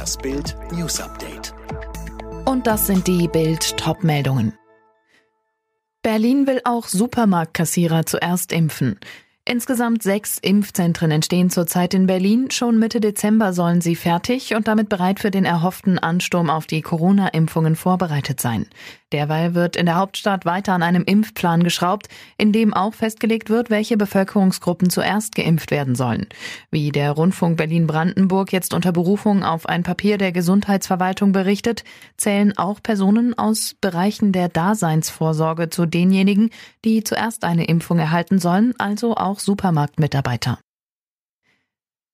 Das Bild News Update. Und das sind die Bild Top-Meldungen. Berlin will auch Supermarktkassierer zuerst impfen. Insgesamt sechs Impfzentren entstehen zurzeit in Berlin. Schon Mitte Dezember sollen sie fertig und damit bereit für den erhofften Ansturm auf die Corona-Impfungen vorbereitet sein. Derweil wird in der Hauptstadt weiter an einem Impfplan geschraubt, in dem auch festgelegt wird, welche Bevölkerungsgruppen zuerst geimpft werden sollen. Wie der Rundfunk Berlin-Brandenburg jetzt unter Berufung auf ein Papier der Gesundheitsverwaltung berichtet, zählen auch Personen aus Bereichen der Daseinsvorsorge zu denjenigen, die zuerst eine Impfung erhalten sollen, also auch Supermarktmitarbeiter.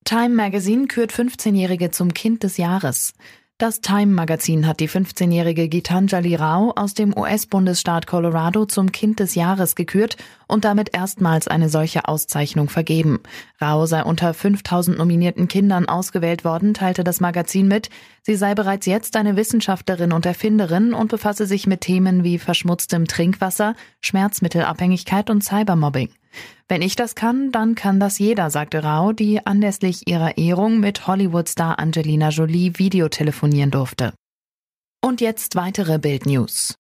Time Magazine kürt 15-Jährige zum Kind des Jahres. Das Time-Magazin hat die 15-jährige Gitanjali Rao aus dem US-Bundesstaat Colorado zum Kind des Jahres gekürt und damit erstmals eine solche Auszeichnung vergeben. Rao sei unter 5000 nominierten Kindern ausgewählt worden, teilte das Magazin mit. Sie sei bereits jetzt eine Wissenschaftlerin und Erfinderin und befasse sich mit Themen wie verschmutztem Trinkwasser, Schmerzmittelabhängigkeit und Cybermobbing. Wenn ich das kann, dann kann das jeder, sagte Rao, die anlässlich ihrer Ehrung mit Hollywood-Star Angelina Jolie Videotelefonieren durfte. Und jetzt weitere Bildnews.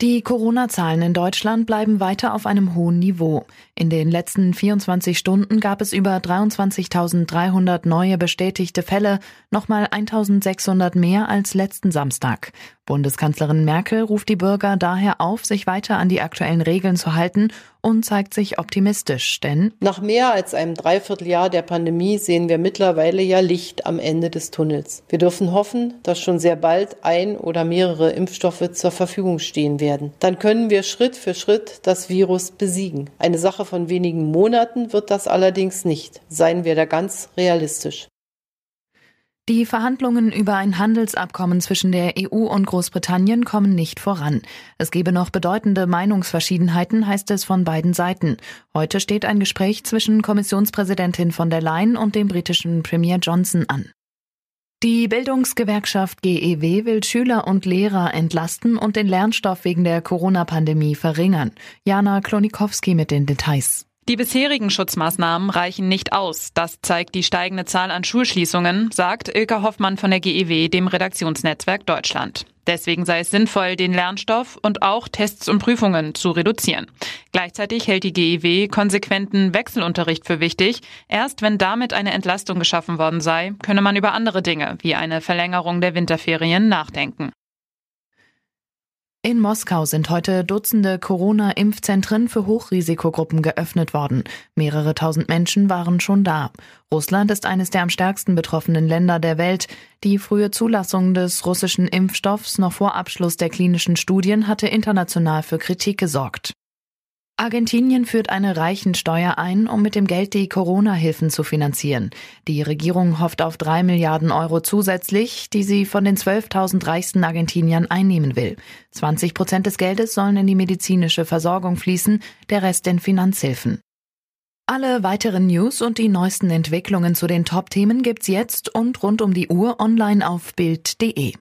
Die Corona-Zahlen in Deutschland bleiben weiter auf einem hohen Niveau. In den letzten 24 Stunden gab es über 23.300 neue bestätigte Fälle, nochmal 1.600 mehr als letzten Samstag. Bundeskanzlerin Merkel ruft die Bürger daher auf, sich weiter an die aktuellen Regeln zu halten und zeigt sich optimistisch, denn nach mehr als einem Dreivierteljahr der Pandemie sehen wir mittlerweile ja Licht am Ende des Tunnels. Wir dürfen hoffen, dass schon sehr bald ein oder mehrere Impfstoffe zur Verfügung stehen werden. Dann können wir Schritt für Schritt das Virus besiegen. Eine Sache von wenigen Monaten wird das allerdings nicht. Seien wir da ganz realistisch. Die Verhandlungen über ein Handelsabkommen zwischen der EU und Großbritannien kommen nicht voran. Es gebe noch bedeutende Meinungsverschiedenheiten, heißt es von beiden Seiten. Heute steht ein Gespräch zwischen Kommissionspräsidentin von der Leyen und dem britischen Premier Johnson an. Die Bildungsgewerkschaft GEW will Schüler und Lehrer entlasten und den Lernstoff wegen der Corona-Pandemie verringern. Jana Klonikowski mit den Details. Die bisherigen Schutzmaßnahmen reichen nicht aus. Das zeigt die steigende Zahl an Schulschließungen, sagt Ilka Hoffmann von der GEW, dem Redaktionsnetzwerk Deutschland. Deswegen sei es sinnvoll, den Lernstoff und auch Tests und Prüfungen zu reduzieren. Gleichzeitig hält die GEW konsequenten Wechselunterricht für wichtig. Erst wenn damit eine Entlastung geschaffen worden sei, könne man über andere Dinge wie eine Verlängerung der Winterferien nachdenken. In Moskau sind heute Dutzende Corona-Impfzentren für Hochrisikogruppen geöffnet worden. Mehrere tausend Menschen waren schon da. Russland ist eines der am stärksten betroffenen Länder der Welt. Die frühe Zulassung des russischen Impfstoffs noch vor Abschluss der klinischen Studien hatte international für Kritik gesorgt. Argentinien führt eine Reichensteuer ein, um mit dem Geld die Corona-Hilfen zu finanzieren. Die Regierung hofft auf drei Milliarden Euro zusätzlich, die sie von den 12.000 reichsten Argentiniern einnehmen will. 20 Prozent des Geldes sollen in die medizinische Versorgung fließen, der Rest in Finanzhilfen. Alle weiteren News und die neuesten Entwicklungen zu den Top-Themen gibt's jetzt und rund um die Uhr online auf Bild.de.